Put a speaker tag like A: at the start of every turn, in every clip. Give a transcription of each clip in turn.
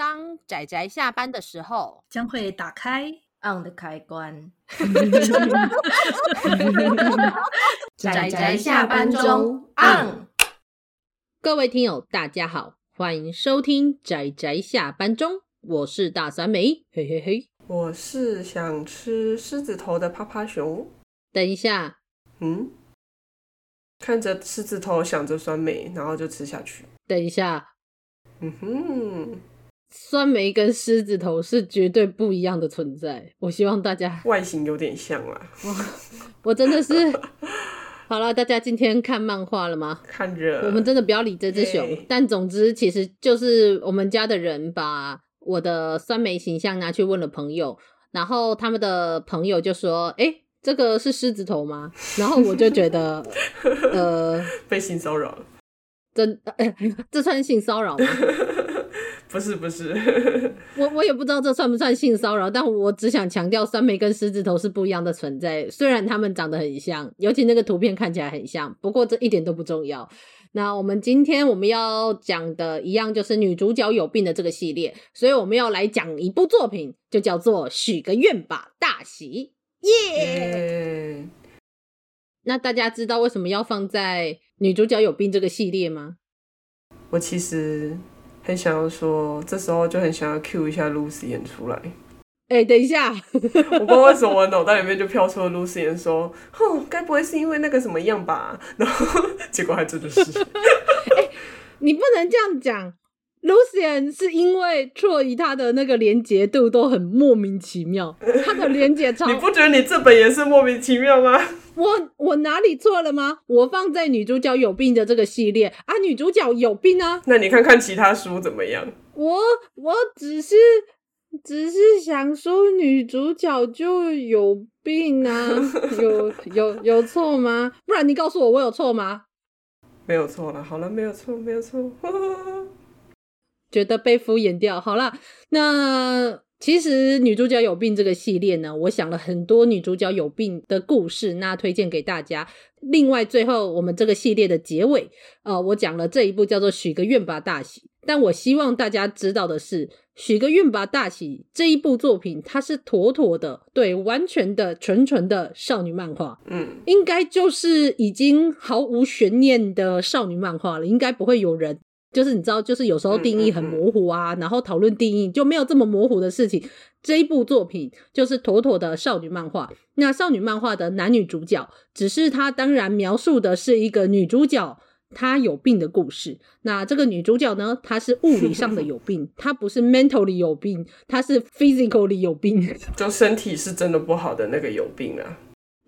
A: 当仔仔下班的时候，
B: 将会打开
C: on 的开关。
A: 仔仔下班中 on。各位听友，大家好，欢迎收听仔仔下班中，我是大酸梅，嘿嘿嘿。
D: 我是想吃狮子头的趴趴熊。
A: 等一下，
D: 嗯，看着狮子头，想着酸梅，然后就吃下去。
A: 等一下。
D: 嗯哼，
A: 酸梅跟狮子头是绝对不一样的存在。我希望大家
D: 外形有点像啊。
A: 我真的是 好了，大家今天看漫画了吗？
D: 看着。
A: 我们真的不要理这只熊。欸、但总之，其实就是我们家的人把我的酸梅形象拿去问了朋友，然后他们的朋友就说：“哎、欸，这个是狮子头吗？”然后我就觉得，呃，
D: 被性骚扰了。
A: 真，欸、这算性骚扰吗？
D: 不是不是，
A: 我我也不知道这算不算性骚扰，但我只想强调，酸梅跟狮子头是不一样的存在。虽然他们长得很像，尤其那个图片看起来很像，不过这一点都不重要。那我们今天我们要讲的一样，就是女主角有病的这个系列，所以我们要来讲一部作品，就叫做《许个愿吧，大喜》，耶！那大家知道为什么要放在女主角有病这个系列吗？
D: 我其实很想要说，这时候就很想要 cue 一下 Lucien 出来。
A: 哎、欸，等一下，
D: 我不知道为什么我脑袋里面就飘出了 Lucien 说：“哼，该不会是因为那个什么样吧？” 然后结果还真的是。
A: 哎、欸，你不能这样讲。Lucien 是因为 Troy 他的那个连结度都很莫名其妙，他的连结超。
D: 你不觉得你这本也是莫名其妙吗？
A: 我我哪里错了吗？我放在女主角有病的这个系列啊，女主角有病啊。
D: 那你看看其他书怎么样？
A: 我我只是只是想说女主角就有病啊，有有有错吗？不然你告诉我我有错吗？
D: 没有错了，好了，没有错，没有错。
A: 觉得被敷衍掉。好了，那其实女主角有病这个系列呢，我想了很多女主角有病的故事，那推荐给大家。另外，最后我们这个系列的结尾，呃，我讲了这一部叫做《许个愿吧，大喜》。但我希望大家知道的是，《许个愿吧，大喜》这一部作品，它是妥妥的，对，完全的、纯纯的少女漫画。
D: 嗯，
A: 应该就是已经毫无悬念的少女漫画了，应该不会有人。就是你知道，就是有时候定义很模糊啊，然后讨论定义就没有这么模糊的事情。这一部作品就是妥妥的少女漫画。那少女漫画的男女主角，只是他当然描述的是一个女主角她有病的故事。那这个女主角呢，她是物理上的有病，她不是 mentally 有病，她是 physically 有病，
D: 就身体是真的不好的那个有病啊。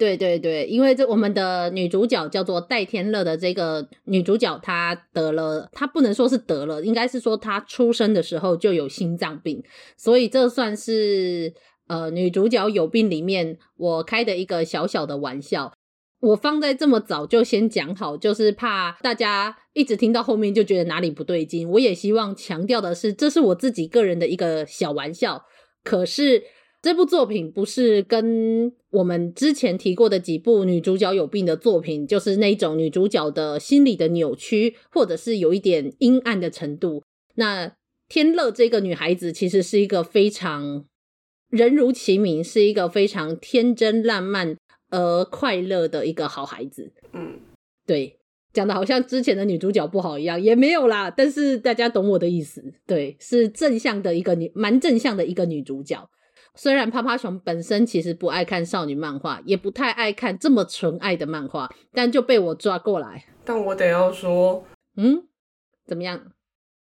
A: 对对对，因为这我们的女主角叫做戴天乐的这个女主角，她得了，她不能说是得了，应该是说她出生的时候就有心脏病，所以这算是呃女主角有病里面我开的一个小小的玩笑。我放在这么早就先讲好，就是怕大家一直听到后面就觉得哪里不对劲。我也希望强调的是，这是我自己个人的一个小玩笑，可是。这部作品不是跟我们之前提过的几部女主角有病的作品，就是那种女主角的心理的扭曲，或者是有一点阴暗的程度。那天乐这个女孩子其实是一个非常人如其名，是一个非常天真烂漫而快乐的一个好孩子。
D: 嗯，
A: 对，讲的好像之前的女主角不好一样，也没有啦。但是大家懂我的意思，对，是正向的一个女，蛮正向的一个女主角。虽然趴趴熊本身其实不爱看少女漫画，也不太爱看这么纯爱的漫画，但就被我抓过来。
D: 但我得要说，
A: 嗯，怎么样？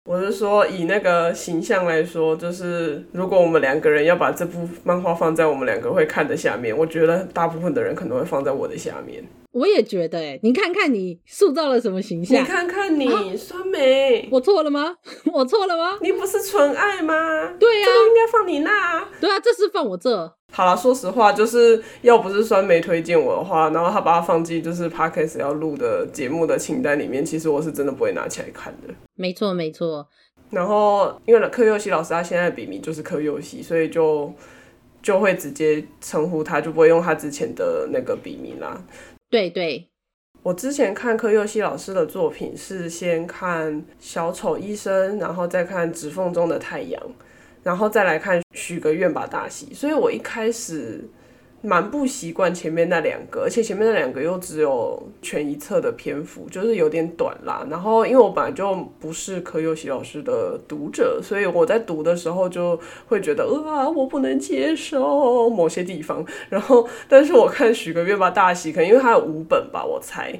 D: 我是说，以那个形象来说，就是如果我们两个人要把这部漫画放在我们两个会看的下面，我觉得大部分的人可能会放在我的下面。
A: 我也觉得，哎，你看看你塑造了什么形象？
D: 你看看你，酸梅，
A: 我错了吗？我错了吗？
D: 你不是纯爱吗？
A: 对呀、啊，
D: 这个应该放你那。
A: 对啊，这是放我这。
D: 好了，说实话，就是要不是酸梅推荐我的话，然后他把它放进就是 Podcast 要录的节目的清单里面，其实我是真的不会拿起来看的。
A: 没错，没错。
D: 然后因为柯佑熙老师他现在的笔名就是柯佑熙，所以就就会直接称呼他，就不会用他之前的那个笔名啦。
A: 对对，
D: 我之前看柯佑熙老师的作品是先看《小丑医生》，然后再看《指缝中的太阳》，然后再来看《许个愿吧大喜》，所以我一开始。蛮不习惯前面那两个，而且前面那两个又只有全一册的篇幅，就是有点短啦。然后因为我本来就不是柯佑熙老师的读者，所以我在读的时候就会觉得，啊，我不能接受某些地方。然后，但是我看许个月吧大喜，可能因为它有五本吧，我猜。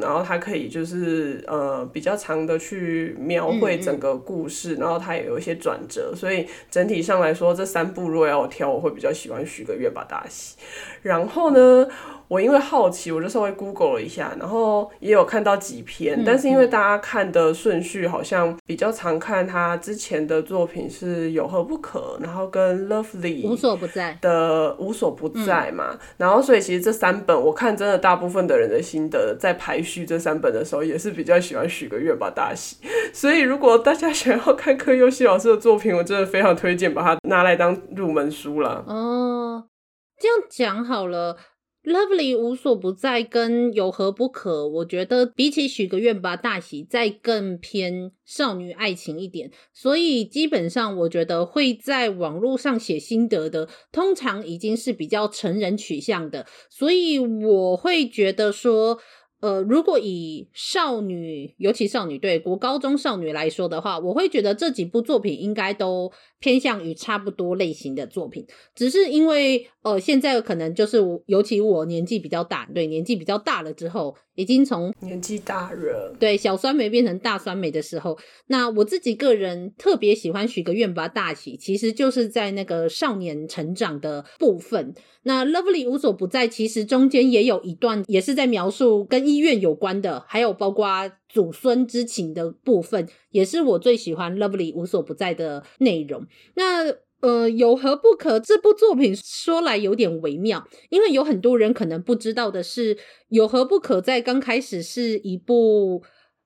D: 然后它可以就是呃比较长的去描绘整个故事，嗯嗯，然后它也有一些转折，所以整体上来说，这三部如果要我挑，我会比较喜欢许个愿吧大喜。然后呢，我因为好奇，我就稍微 Google 了一下，然后也有看到几篇，但是因为大家看的顺序好像比较常看他之前的作品是有何不可，然后跟 Lovely
A: 无所不在
D: 的无所不在嘛，嗯、然后所以其实这三本我看真的大部分的人的心得在排序这三本的时候也是比较喜欢许个愿吧大喜，所以如果大家想要看柯佑希老师的作品，我真的非常推荐把它拿来当入门书了。
A: 哦，这样讲好了。Lovely 无所不在跟有何不可，我觉得比起许个愿吧大喜，再更偏少女爱情一点，所以基本上我觉得会在网络上写心得的，通常已经是比较成人取向的，所以我会觉得说。呃，如果以少女，尤其少女对国高中少女来说的话，我会觉得这几部作品应该都偏向于差不多类型的作品，只是因为呃，现在可能就是尤其我年纪比较大，对，年纪比较大了之后。已经从
D: 年纪大了，
A: 对小酸梅变成大酸梅的时候，那我自己个人特别喜欢许个愿吧大喜，其实就是在那个少年成长的部分。那 Lovely 无所不在，其实中间也有一段，也是在描述跟医院有关的，还有包括祖孙之情的部分，也是我最喜欢 Lovely 无所不在的内容。那呃，有何不可？这部作品说来有点微妙，因为有很多人可能不知道的是，有何不可在刚开始是一部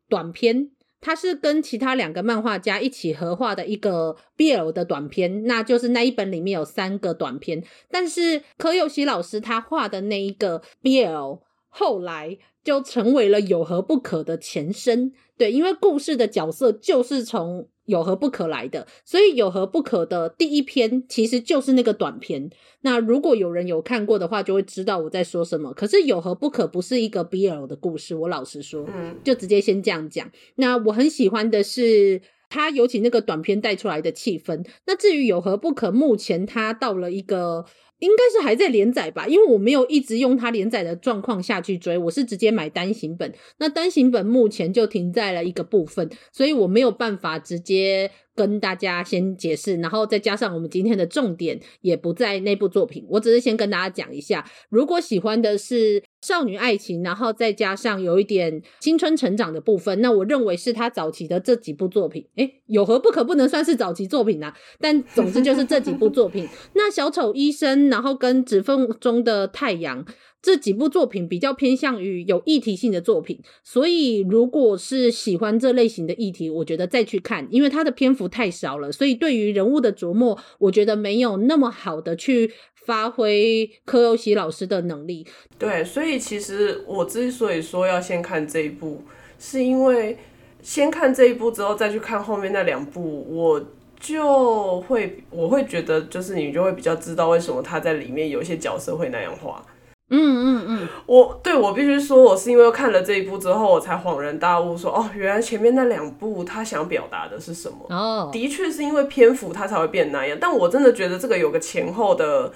A: 短片，它是跟其他两个漫画家一起合画的一个 BL 的短片，那就是那一本里面有三个短片，但是柯佑希老师他画的那一个 BL 后来就成为了有何不可的前身，对，因为故事的角色就是从。有何不可来的，所以有何不可的第一篇其实就是那个短篇。那如果有人有看过的话，就会知道我在说什么。可是有何不可不是一个 BL 的故事，我老实说，嗯，就直接先这样讲。那我很喜欢的是他尤其那个短篇带出来的气氛。那至于有何不可，目前他到了一个。应该是还在连载吧，因为我没有一直用它连载的状况下去追，我是直接买单行本。那单行本目前就停在了一个部分，所以我没有办法直接。跟大家先解释，然后再加上我们今天的重点也不在那部作品，我只是先跟大家讲一下，如果喜欢的是少女爱情，然后再加上有一点青春成长的部分，那我认为是他早期的这几部作品，诶，有何不可不能算是早期作品啊？但总之就是这几部作品，那小丑医生，然后跟指缝中的太阳。这几部作品比较偏向于有议题性的作品，所以如果是喜欢这类型的议题，我觉得再去看，因为它的篇幅太少了，所以对于人物的琢磨，我觉得没有那么好的去发挥柯有喜老师的能力。
D: 对，所以其实我之所以说要先看这一部，是因为先看这一部之后再去看后面那两部，我就会我会觉得，就是你就会比较知道为什么他在里面有一些角色会那样画。
A: 嗯嗯嗯，
D: 我对我必须说，我是因为看了这一部之后，我才恍然大悟说，说哦，原来前面那两部他想表达的是什么。哦，的确是因为篇幅他才会变那样，但我真的觉得这个有个前后的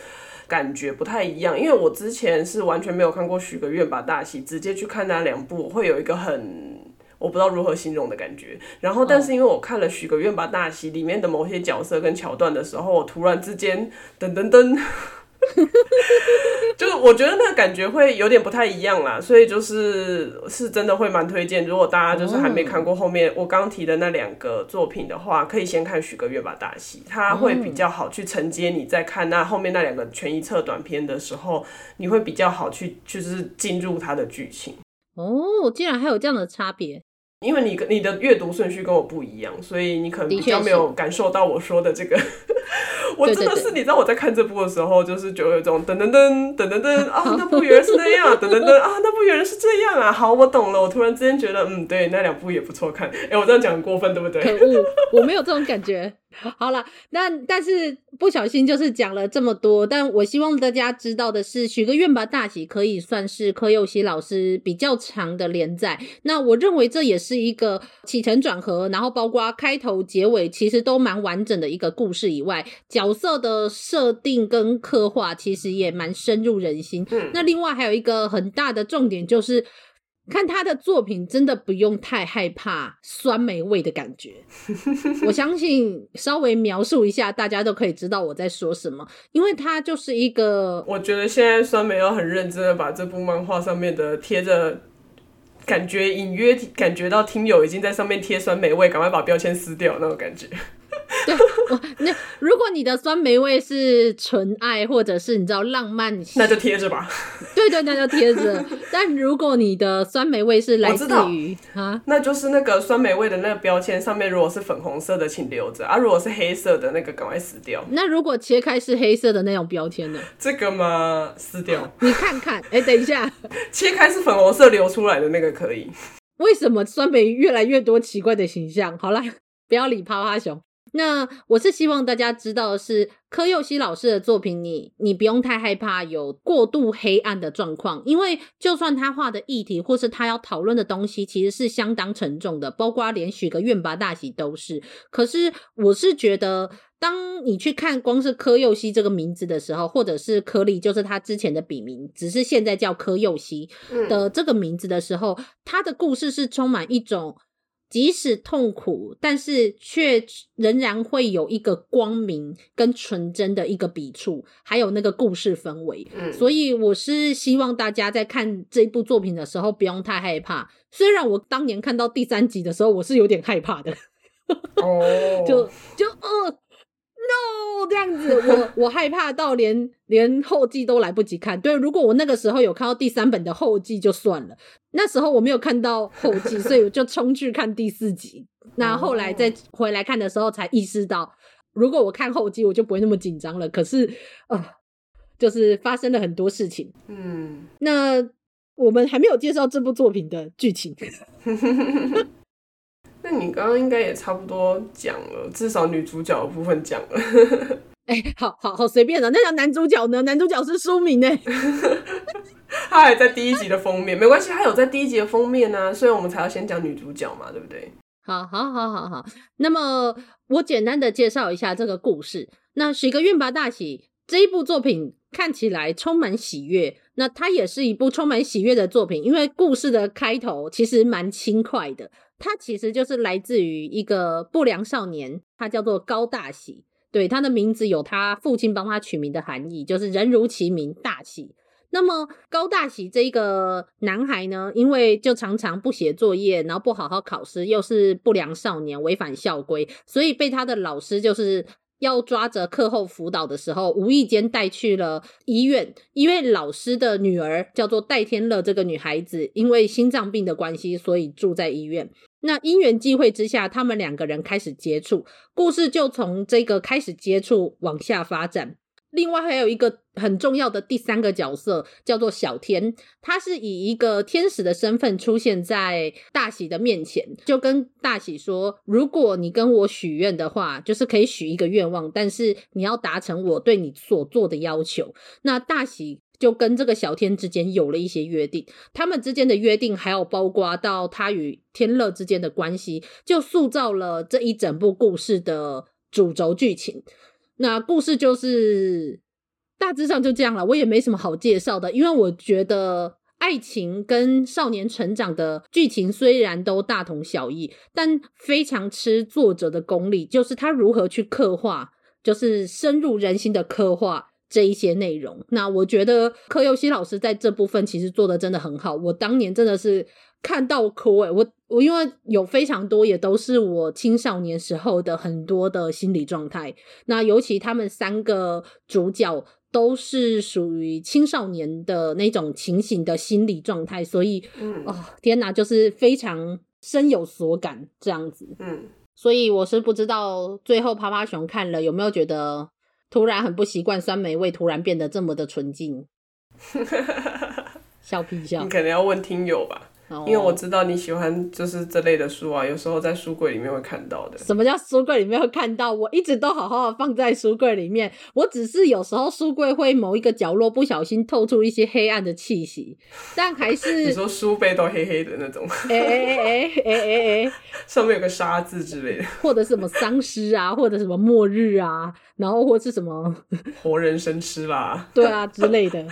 D: 感觉不太一样，因为我之前是完全没有看过许个愿吧大戏，直接去看那两部，我会有一个很我不知道如何形容的感觉。然后，但是因为我看了许个愿吧大戏里面的某些角色跟桥段的时候，我突然之间噔噔噔。就是我觉得那个感觉会有点不太一样啦，所以就是是真的会蛮推荐。如果大家就是还没看过后面我刚提的那两个作品的话，可以先看许个愿吧大戏，它会比较好去承接你在看那后面那两个全一册短片的时候，你会比较好去就是进入它的剧情。
A: 哦，竟然还有这样的差别。
D: 因为你你的阅读顺序跟我不一样，所以你可能比较没有感受到我说的这个。我真的是，你知道我在看这部的时候，就是就有一种噔噔噔噔噔噔啊，那部原来是那样，噔噔噔啊，那部原来是这样啊。好，我懂了。我突然之间觉得，嗯，对，那两部也不错看。哎、欸，我这样讲很过分，对不对？
A: 可恶，我没有这种感觉。好了，那但是不小心就是讲了这么多，但我希望大家知道的是，许个愿吧大喜可以算是柯佑熙老师比较长的连载。那我认为这也是一个起承转合，然后包括开头、结尾，其实都蛮完整的一个故事以外，角色的设定跟刻画其实也蛮深入人心。嗯，那另外还有一个很大的重点就是。看他的作品，真的不用太害怕酸梅味的感觉。我相信稍微描述一下，大家都可以知道我在说什么。因为他就是一个，
D: 我觉得现在酸梅要很认真的把这部漫画上面的贴着，感觉隐约感觉到听友已经在上面贴酸梅味，赶快把标签撕掉那种感觉。
A: 对，我那如果你的酸梅味是纯爱，或者是你知道浪漫，
D: 那就贴着吧。
A: 对对，那就贴着。但如果你的酸梅味是来自于啊，
D: 那就是那个酸梅味的那个标签上面，如果是粉红色的，请留着啊；如果是黑色的，那个赶快撕掉。
A: 那如果切开是黑色的那种标签呢？
D: 这个嘛，撕掉。
A: 你看看，哎、欸，等一下，
D: 切开是粉红色流出来的那个可以。
A: 为什么酸梅越来越多奇怪的形象？好了，不要理趴趴熊。那我是希望大家知道的是，柯佑熙老师的作品你，你你不用太害怕有过度黑暗的状况，因为就算他画的议题或是他要讨论的东西，其实是相当沉重的，包括连许个愿吧大喜都是。可是我是觉得，当你去看光是柯佑熙这个名字的时候，或者是柯利，就是他之前的笔名，只是现在叫柯佑熙的这个名字的时候，他的故事是充满一种。即使痛苦，但是却仍然会有一个光明跟纯真的一个笔触，还有那个故事氛围。嗯，所以我是希望大家在看这部作品的时候不用太害怕。虽然我当年看到第三集的时候，我是有点害怕的。哦，就就呃。No，这样子，我我害怕到连连后记都来不及看。对，如果我那个时候有看到第三本的后记就算了，那时候我没有看到后记，所以我就冲去看第四集。那后来再回来看的时候，才意识到，如果我看后记，我就不会那么紧张了。可是，呃，就是发生了很多事情。嗯，那我们还没有介绍这部作品的剧情。
D: 那你刚刚应该也差不多讲了，至少女主角的部分讲了。
A: 哎、欸，好好好，随便了。那讲男主角呢？男主角是书名呢？
D: 他还在第一集的封面，没关系，他有在第一集的封面呢、啊，所以我们才要先讲女主角嘛，对不对？
A: 好，好，好，好，好。那么我简单的介绍一下这个故事。那许个愿吧大喜这一部作品看起来充满喜悦，那它也是一部充满喜悦的作品，因为故事的开头其实蛮轻快的。他其实就是来自于一个不良少年，他叫做高大喜。对，他的名字有他父亲帮他取名的含义，就是人如其名，大喜。那么高大喜这一个男孩呢，因为就常常不写作业，然后不好好考试，又是不良少年，违反校规，所以被他的老师就是。要抓着课后辅导的时候，无意间带去了医院，因为老师的女儿叫做戴天乐，这个女孩子因为心脏病的关系，所以住在医院。那因缘际会之下，他们两个人开始接触，故事就从这个开始接触往下发展。另外还有一个很重要的第三个角色叫做小天，他是以一个天使的身份出现在大喜的面前，就跟大喜说：“如果你跟我许愿的话，就是可以许一个愿望，但是你要达成我对你所做的要求。”那大喜就跟这个小天之间有了一些约定，他们之间的约定还有包括到他与天乐之间的关系，就塑造了这一整部故事的主轴剧情。那故事就是大致上就这样了，我也没什么好介绍的，因为我觉得爱情跟少年成长的剧情虽然都大同小异，但非常吃作者的功力，就是他如何去刻画，就是深入人心的刻画这一些内容。那我觉得柯佑熙老师在这部分其实做的真的很好，我当年真的是看到哭诶，我。我因为有非常多，也都是我青少年时候的很多的心理状态。那尤其他们三个主角都是属于青少年的那种情形的心理状态，所以，嗯，哦，天哪，就是非常深有所感这样子。嗯，所以我是不知道最后趴趴熊看了有没有觉得突然很不习惯酸梅味突然变得这么的纯净，笑屁笑。
D: 你可能要问听友吧。因为我知道你喜欢就是这类的书啊，有时候在书柜里面会看到的。
A: 什么叫书柜里面会看到？我一直都好好的放在书柜里面，我只是有时候书柜会某一个角落不小心透出一些黑暗的气息，但还是
D: 你说书背都黑黑的那种，
A: 哎哎哎哎哎哎，
D: 上面有个沙字之类的，
A: 或者什么丧尸啊，或者什么末日啊，然后或是什么
D: 活人生吃啦，
A: 对啊之类的。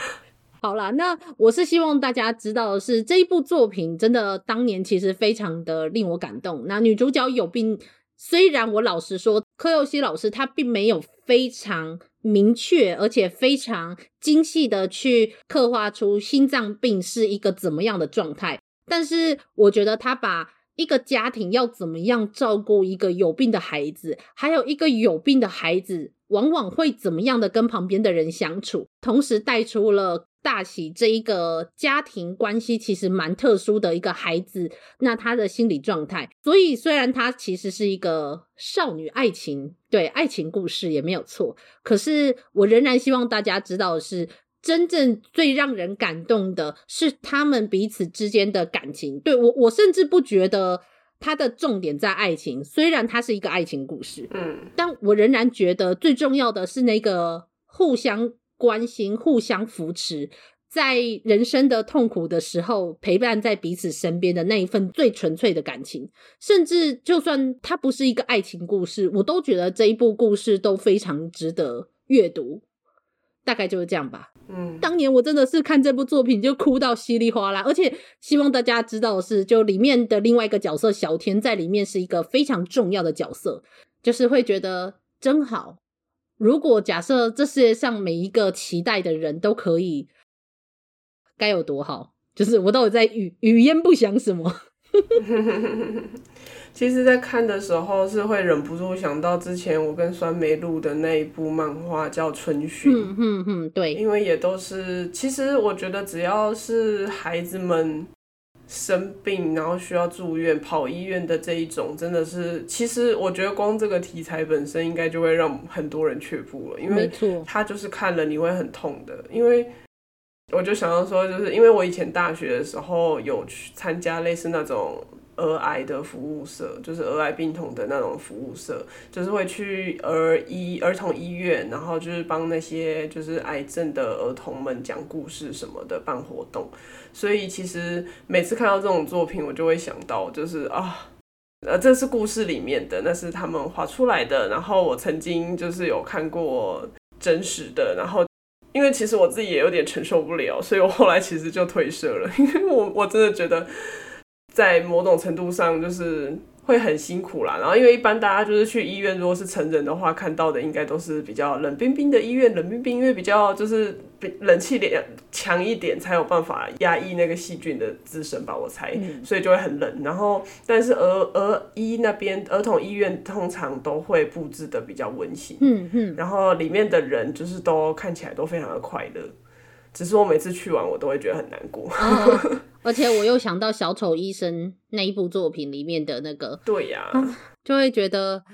A: 好啦，那我是希望大家知道的是，这一部作品真的当年其实非常的令我感动。那女主角有病，虽然我老实说，柯佑熙老师他并没有非常明确而且非常精细的去刻画出心脏病是一个怎么样的状态，但是我觉得他把一个家庭要怎么样照顾一个有病的孩子，还有一个有病的孩子往往会怎么样的跟旁边的人相处，同时带出了。大喜这一个家庭关系其实蛮特殊的一个孩子，那他的心理状态，所以虽然他其实是一个少女爱情，对，爱情故事也没有错，可是我仍然希望大家知道的是，真正最让人感动的是他们彼此之间的感情。对，我，我甚至不觉得他的重点在爱情，虽然它是一个爱情故事，嗯，但我仍然觉得最重要的是那个互相。关心、互相扶持，在人生的痛苦的时候陪伴在彼此身边的那一份最纯粹的感情，甚至就算它不是一个爱情故事，我都觉得这一部故事都非常值得阅读。大概就是这样吧。嗯，当年我真的是看这部作品就哭到稀里哗啦，而且希望大家知道的是，就里面的另外一个角色小天在里面是一个非常重要的角色，就是会觉得真好。如果假设这世界上每一个期待的人都可以，该有多好？就是我到底在语语焉不详什么？
D: 其实，在看的时候是会忍不住想到之前我跟酸梅录的那一部漫画叫《春训》。
A: 嗯嗯嗯，对，
D: 因为也都是，其实我觉得只要是孩子们。生病，然后需要住院、跑医院的这一种，真的是，其实我觉得光这个题材本身，应该就会让很多人却步了，因为他就是看了你会很痛的。因为我就想要说，就是因为我以前大学的时候有去参加类似那种。儿癌的服务社，就是儿癌病童的那种服务社，就是会去儿医儿童医院，然后就是帮那些就是癌症的儿童们讲故事什么的，办活动。所以其实每次看到这种作品，我就会想到，就是啊，呃，这是故事里面的，那是他们画出来的。然后我曾经就是有看过真实的，然后因为其实我自己也有点承受不了，所以我后来其实就退社了，因为我我真的觉得。在某种程度上，就是会很辛苦啦。然后，因为一般大家就是去医院，如果是成人的话，看到的应该都是比较冷冰冰的医院，冷冰冰，因为比较就是比冷气点强一点，才有办法压抑那个细菌的滋生吧，我猜，所以就会很冷。然后，但是儿儿医那边儿童医院通常都会布置的比较温馨，嗯嗯，然后里面的人就是都看起来都非常的快乐。只是我每次去完，我都会觉得很难过。
A: 哦，而且我又想到小丑医生那一部作品里面的那个，
D: 对呀，
A: 就会觉得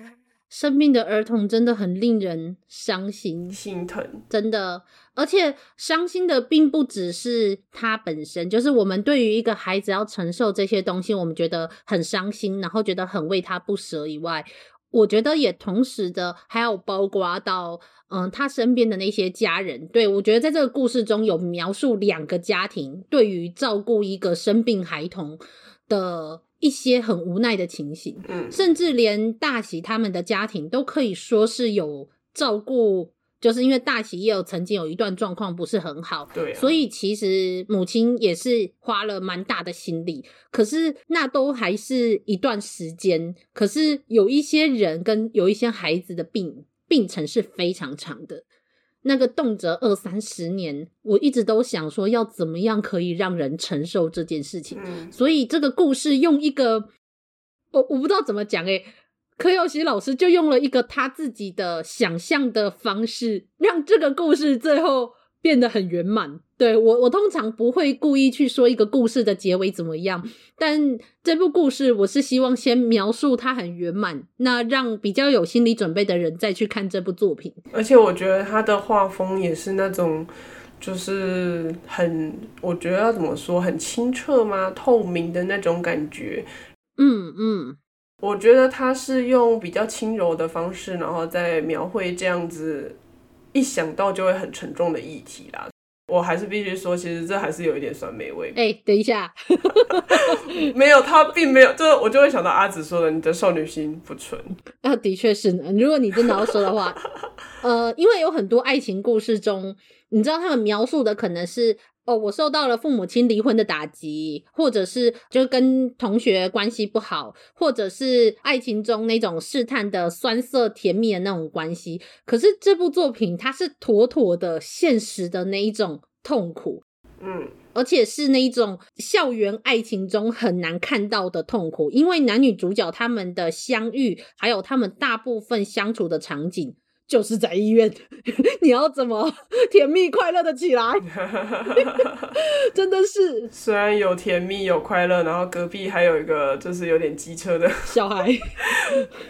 A: 生病的儿童真的很令人伤心、
D: 心疼，
A: 真的。而且伤心的并不只是他本身，就是我们对于一个孩子要承受这些东西，我们觉得很伤心，然后觉得很为他不舍以外。我觉得也同时的还有包括到，嗯，他身边的那些家人。对，我觉得在这个故事中有描述两个家庭对于照顾一个生病孩童的一些很无奈的情形，嗯，甚至连大喜他们的家庭都可以说是有照顾。就是因为大喜也有曾经有一段状况不是很好，对啊，所以其实母亲也是花了蛮大的心力。可是那都还是一段时间。可是有一些人跟有一些孩子的病病程是非常长的，那个动辄二三十年。我一直都想说，要怎么样可以让人承受这件事情。嗯，所以这个故事用一个我我不知道怎么讲诶柯耀熙老师就用了一个他自己的想象的方式，让这个故事最后变得很圆满。对，我，我通常不会故意去说一个故事的结尾怎么样，但这部故事我是希望先描述它很圆满，那让比较有心理准备的人再去看这部作品。
D: 而且我觉得他的画风也是那种，就是很，我觉得要怎么说，很清澈吗？透明的那种感觉。
A: 嗯嗯，
D: 我觉得他是用比较轻柔的方式，然后再描绘这样子，一想到就会很沉重的议题啦。我还是必须说，其实这还是有一点酸梅味。
A: 哎、欸，等一下，
D: 没有，他并没有，这我就会想到阿紫说的，你的少女心不纯。
A: 啊，的确是呢。如果你真的要说的话，呃，因为有很多爱情故事中，你知道他们描述的可能是。哦，我受到了父母亲离婚的打击，或者是就跟同学关系不好，或者是爱情中那种试探的酸涩甜蜜的那种关系。可是这部作品它是妥妥的现实的那一种痛苦，
D: 嗯，
A: 而且是那一种校园爱情中很难看到的痛苦，因为男女主角他们的相遇，还有他们大部分相处的场景。就是在医院，你要怎么甜蜜快乐的起来？真的是，
D: 虽然有甜蜜有快乐，然后隔壁还有一个就是有点机车的
A: 小孩，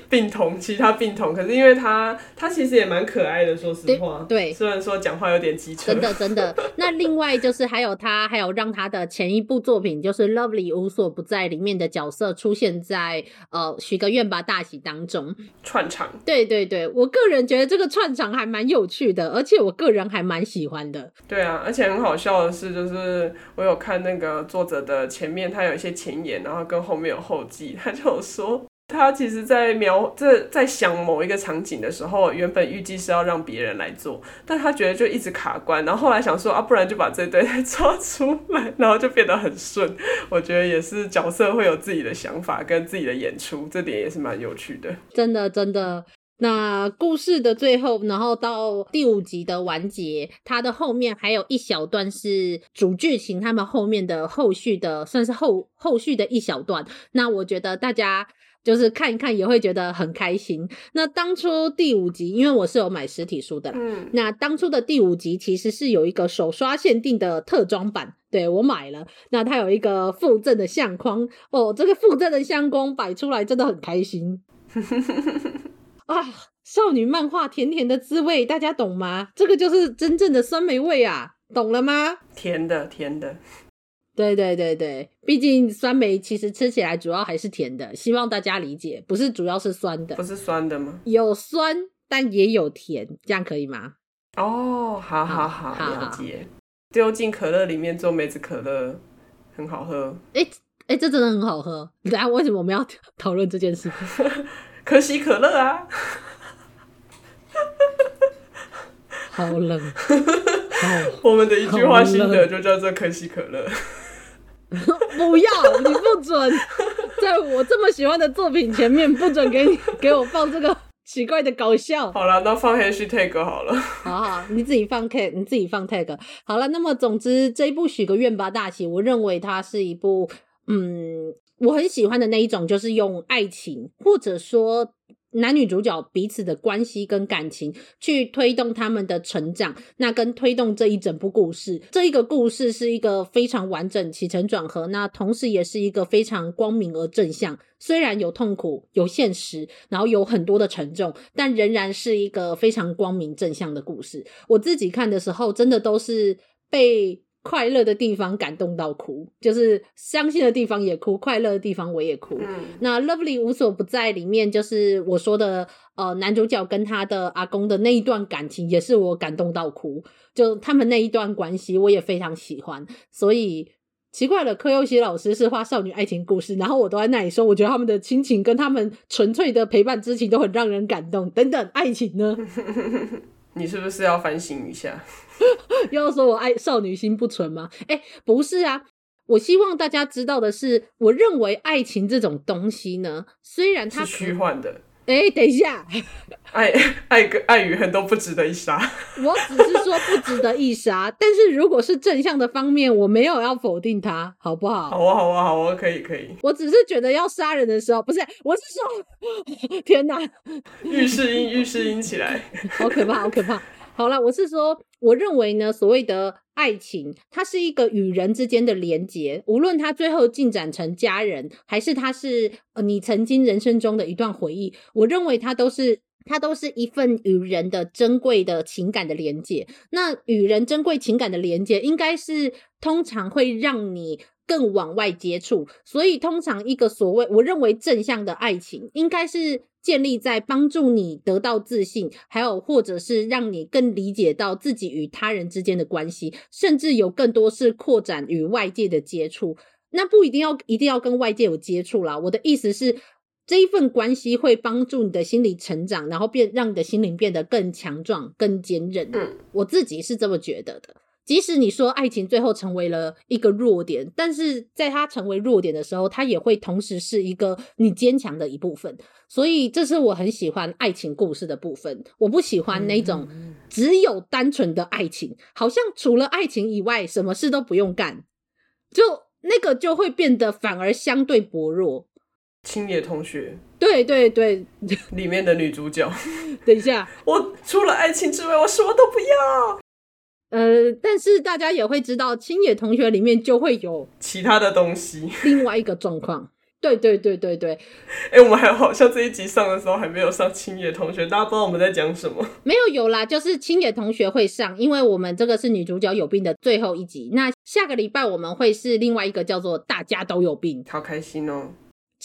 D: 病童，其他病童，可是因为他他其实也蛮可爱的，说实话，
A: 对，
D: 虽然说讲话有点机车，
A: 真的真的。那另外就是还有他，还有让他的前一部作品就是《Lovely 无所不在》里面的角色出现在呃许个愿吧大喜当中
D: 串场，
A: 对对对，我个人觉得。这个串场还蛮有趣的，而且我个人还蛮喜欢的。
D: 对啊，而且很好笑的是，就是我有看那个作者的前面，他有一些前言，然后跟后面有后记，他就有说，他其实在描这在想某一个场景的时候，原本预计是要让别人来做，但他觉得就一直卡关，然后后来想说啊，不然就把这对再 抓出来，然后就变得很顺。我觉得也是角色会有自己的想法跟自己的演出，这点也是蛮有趣的。
A: 真的，真的。那故事的最后，然后到第五集的完结，它的后面还有一小段是主剧情，他们后面的后续的，算是后后续的一小段。那我觉得大家就是看一看也会觉得很开心。那当初第五集，因为我是有买实体书的啦，嗯，那当初的第五集其实是有一个手刷限定的特装版，对，我买了。那它有一个附赠的相框哦，这个附赠的相框摆出来真的很开心。啊，少女漫画甜甜的滋味，大家懂吗？这个就是真正的酸梅味啊，懂了吗？
D: 甜的，甜的。
A: 对对对对，毕竟酸梅其实吃起来主要还是甜的，希望大家理解，不是主要是酸的。
D: 不是酸的吗？
A: 有酸，但也有甜，这样可以吗？
D: 哦，好好好，好了解。丢进可乐里面做梅子可乐，很好喝。
A: 哎哎，这真的很好喝。等下为什么我们要 讨论这件事？
D: 可喜可乐啊，
A: 好冷。
D: 我们的一句话心得就叫做可喜可乐。
A: 不要，你不准在我这么喜欢的作品前面不准给你 给我放这个奇怪的搞笑。
D: 好了，那放 hashtag 好了。
A: 好好，你自己放 tag，你自己放 tag。好了，那么总之这一部许个愿吧大喜，我认为它是一部嗯。我很喜欢的那一种，就是用爱情，或者说男女主角彼此的关系跟感情，去推动他们的成长，那跟推动这一整部故事。这一个故事是一个非常完整起承转合，那同时也是一个非常光明而正向。虽然有痛苦、有现实，然后有很多的沉重，但仍然是一个非常光明正向的故事。我自己看的时候，真的都是被。快乐的地方感动到哭，就是伤心的地方也哭，快乐的地方我也哭。嗯，那 Lovely 无所不在里面，就是我说的，呃，男主角跟他的阿公的那一段感情，也是我感动到哭。就他们那一段关系，我也非常喜欢。所以奇怪了，柯佑熙老师是画少女爱情故事，然后我都在那里说，我觉得他们的亲情跟他们纯粹的陪伴之情都很让人感动。等等，爱情呢？
D: 你是不是要反省一下？
A: 又要说我爱少女心不纯吗？哎、欸，不是啊！我希望大家知道的是，我认为爱情这种东西呢，虽然它
D: 是虚幻的。
A: 哎、欸，等一下，
D: 爱爱跟爱与恨都不值得一杀。
A: 我只是说不值得一杀，但是如果是正向的方面，我没有要否定它，好不好？
D: 好啊，好啊，好啊，可以，可以。
A: 我只是觉得要杀人的时候，不是，我是说，天哪，
D: 浴室音，浴室音起来，
A: 好可怕，好可怕。好啦，我是说，我认为呢，所谓的爱情，它是一个与人之间的连结，无论它最后进展成家人，还是它是呃你曾经人生中的一段回忆，我认为它都是它都是一份与人的珍贵的情感的连结。那与人珍贵情感的连结，应该是通常会让你更往外接触，所以通常一个所谓我认为正向的爱情，应该是。建立在帮助你得到自信，还有或者是让你更理解到自己与他人之间的关系，甚至有更多是扩展与外界的接触。那不一定要一定要跟外界有接触啦。我的意思是，这一份关系会帮助你的心理成长，然后变让你的心灵变得更强壮、更坚韧。嗯，我自己是这么觉得的。即使你说爱情最后成为了一个弱点，但是在它成为弱点的时候，它也会同时是一个你坚强的一部分。所以这是我很喜欢爱情故事的部分。我不喜欢那种只有单纯的爱情，好像除了爱情以外什么事都不用干，就那个就会变得反而相对薄弱。
D: 青野同学，
A: 对对对，
D: 里面的女主角。
A: 等一下，
D: 我除了爱情之外，我什么都不要。
A: 呃，但是大家也会知道，青野同学里面就会有
D: 其他的东西。
A: 另外一个状况，对对对对对。
D: 哎、欸，我们还好像这一集上的时候还没有上青野同学，大家不知道我们在讲什么。
A: 没有有啦，就是青野同学会上，因为我们这个是女主角有病的最后一集。那下个礼拜我们会是另外一个叫做大家都有病，
D: 好开心哦。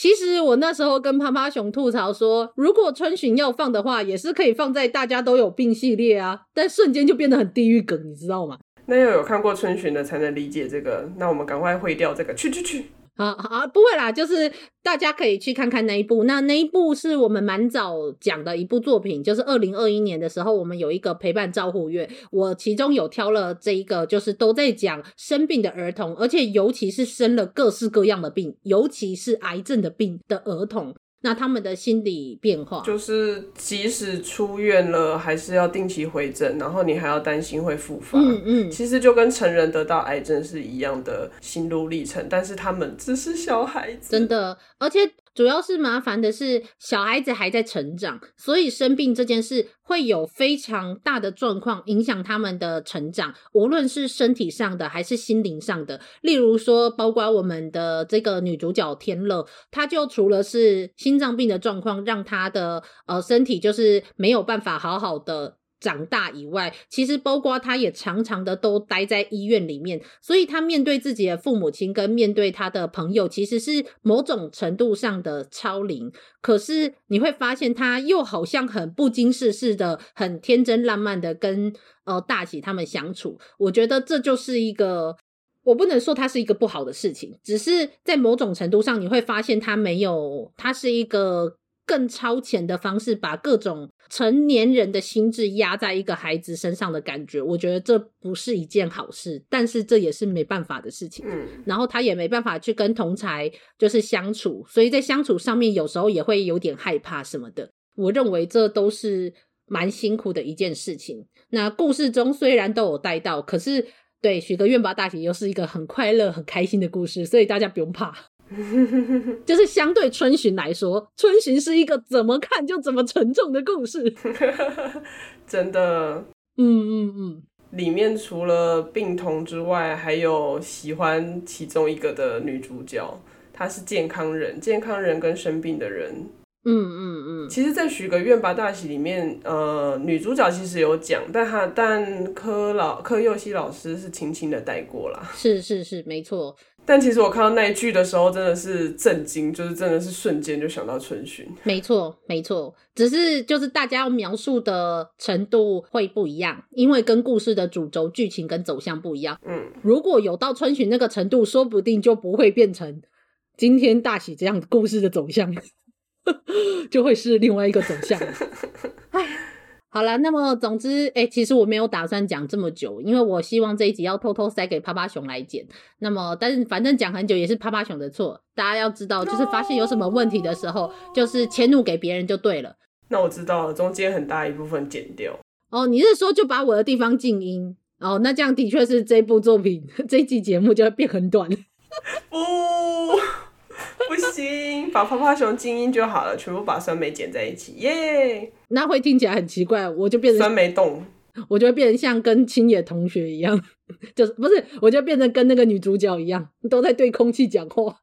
A: 其实我那时候跟趴趴熊吐槽说，如果春巡要放的话，也是可以放在大家都有病系列啊，但瞬间就变得很地狱梗，你知道吗？
D: 那要有看过春巡的才能理解这个，那我们赶快毁掉这个，去去去。
A: 啊啊，不会啦，就是大家可以去看看那一部。那那一部是我们蛮早讲的一部作品，就是二零二一年的时候，我们有一个陪伴照护月，我其中有挑了这一个，就是都在讲生病的儿童，而且尤其是生了各式各样的病，尤其是癌症的病的儿童。那他们的心理变化，
D: 就是即使出院了，还是要定期回诊，然后你还要担心会复发。
A: 嗯嗯，
D: 其实就跟成人得到癌症是一样的心路历程，但是他们只是小孩子，
A: 真的，而且。主要是麻烦的是，小孩子还在成长，所以生病这件事会有非常大的状况影响他们的成长，无论是身体上的还是心灵上的。例如说，包括我们的这个女主角天乐，她就除了是心脏病的状况，让她的呃身体就是没有办法好好的。长大以外，其实包括他也常常的都待在医院里面，所以他面对自己的父母亲跟面对他的朋友，其实是某种程度上的超龄。可是你会发现，他又好像很不经世事的，很天真烂漫的跟呃大喜他们相处。我觉得这就是一个，我不能说它是一个不好的事情，只是在某种程度上，你会发现他没有，他是一个。更超前的方式，把各种成年人的心智压在一个孩子身上的感觉，我觉得这不是一件好事，但是这也是没办法的事情。嗯，然后他也没办法去跟同才就是相处，所以在相处上面有时候也会有点害怕什么的。我认为这都是蛮辛苦的一件事情。那故事中虽然都有带到，可是对许个愿吧大体又是一个很快乐、很开心的故事，所以大家不用怕。就是相对春巡来说，春巡是一个怎么看就怎么沉重的故事。
D: 真的，
A: 嗯嗯嗯，
D: 里面除了病童之外，还有喜欢其中一个的女主角，她是健康人，健康人跟生病的人。
A: 嗯嗯嗯。其
D: 实，在许个愿吧大喜里面，呃，女主角其实有讲，但她但柯老柯佑熙老师是轻轻的带过啦。
A: 是是是，没错。
D: 但其实我看到那一句的时候，真的是震惊，就是真的是瞬间就想到春巡。
A: 没错，没错，只是就是大家要描述的程度会不一样，因为跟故事的主轴、剧情跟走向不一样。
D: 嗯，
A: 如果有到春巡那个程度，说不定就不会变成今天大喜这样的故事的走向，就会是另外一个走向。好了，那么总之，哎、欸，其实我没有打算讲这么久，因为我希望这一集要偷偷塞给趴趴熊来剪。那么，但是反正讲很久也是趴趴熊的错。大家要知道，就是发现有什么问题的时候，就是迁怒给别人就对了。
D: 那我知道了，中间很大一部分剪掉。
A: 哦，你是说就把我的地方静音？哦，那这样的确是这部作品 这一集节目就会变很短。
D: 哦。不行，把泡泡熊静音就好了，全部把酸梅剪在一起，耶、yeah!！
A: 那会听起来很奇怪，我就变成
D: 酸梅冻。
A: 我就会变成像跟青野同学一样，就是不是，我就变成跟那个女主角一样，都在对空气讲话。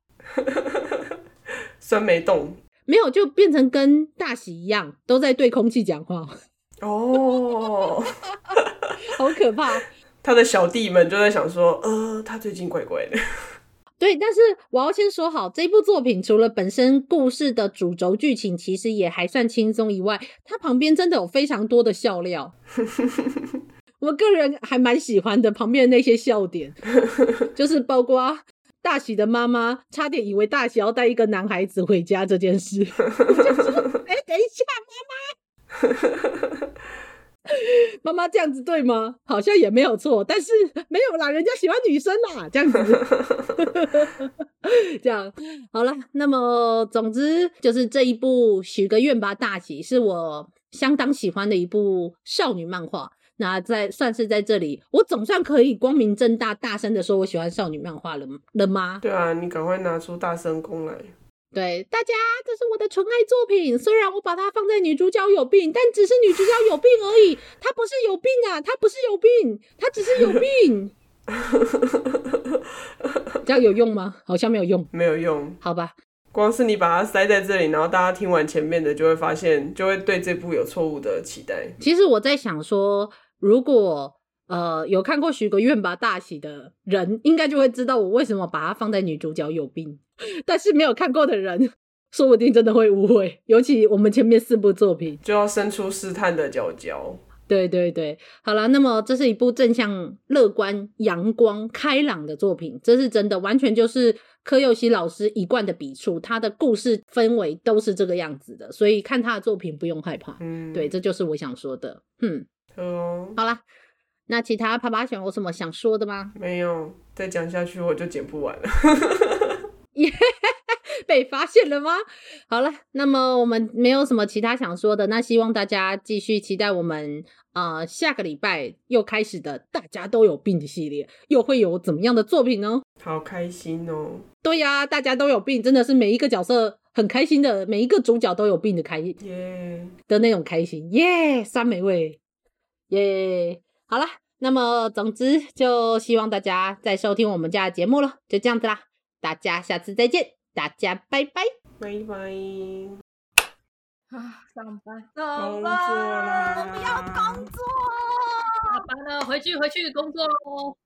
D: 酸梅冻
A: 没有，就变成跟大喜一样，都在对空气讲话。
D: 哦，
A: 好可怕！
D: 他的小弟们就在想说，呃，他最近怪怪的。
A: 对，但是我要先说好，这部作品除了本身故事的主轴剧情其实也还算轻松以外，它旁边真的有非常多的笑料。我个人还蛮喜欢的，旁边的那些笑点，就是包括大喜的妈妈差点以为大喜要带一个男孩子回家这件事。我就说，哎，等一下，妈妈。妈妈这样子对吗？好像也没有错，但是没有啦，人家喜欢女生啦，这样子，这样好了。那么总之就是这一部许个愿吧，大喜是我相当喜欢的一部少女漫画。那在算是在这里，我总算可以光明正大、大声的说我喜欢少女漫画了了吗？
D: 对啊，你赶快拿出大声功来。
A: 对大家，这是我的纯爱作品。虽然我把它放在女主角有病，但只是女主角有病而已。她不是有病啊，她不是有病，她只是有病。这样有用吗？好像没有用，
D: 没有用。
A: 好吧，
D: 光是你把它塞在这里，然后大家听完前面的，就会发现，就会对这部有错误的期待。
A: 其实我在想说，如果呃有看过许个愿吧大喜的人，应该就会知道我为什么把它放在女主角有病。但是没有看过的人，说不定真的会误会。尤其我们前面四部作品，
D: 就要伸出试探的脚脚。
A: 对对对，好了，那么这是一部正向、乐观、阳光、开朗的作品，这是真的，完全就是柯佑熙老师一贯的笔触，他的故事氛围都是这个样子的，所以看他的作品不用害怕。嗯，对，这就是我想说的。嗯，
D: 哦，
A: 好啦，那其他啪啪熊有什么想说的吗？
D: 没有，再讲下去我就剪不完了。
A: 耶、被发现了吗？好了，那么我们没有什么其他想说的，那希望大家继续期待我们呃下个礼拜又开始的大家都有病的系列，又会有怎么样的作品呢？
D: 好开心哦！
A: 对呀、啊，大家都有病，真的是每一个角色很开心的，每一个主角都有病的开心
D: 耶.
A: 的那种开心耶，酸梅味耶。好了，那么总之就希望大家再收听我们家的节目了，就这样子啦。大家下次再见，大家拜拜，
D: 拜拜。
B: 啊，上班，
D: 上班，
B: 我不要工作，下班了，回去回去工作喽。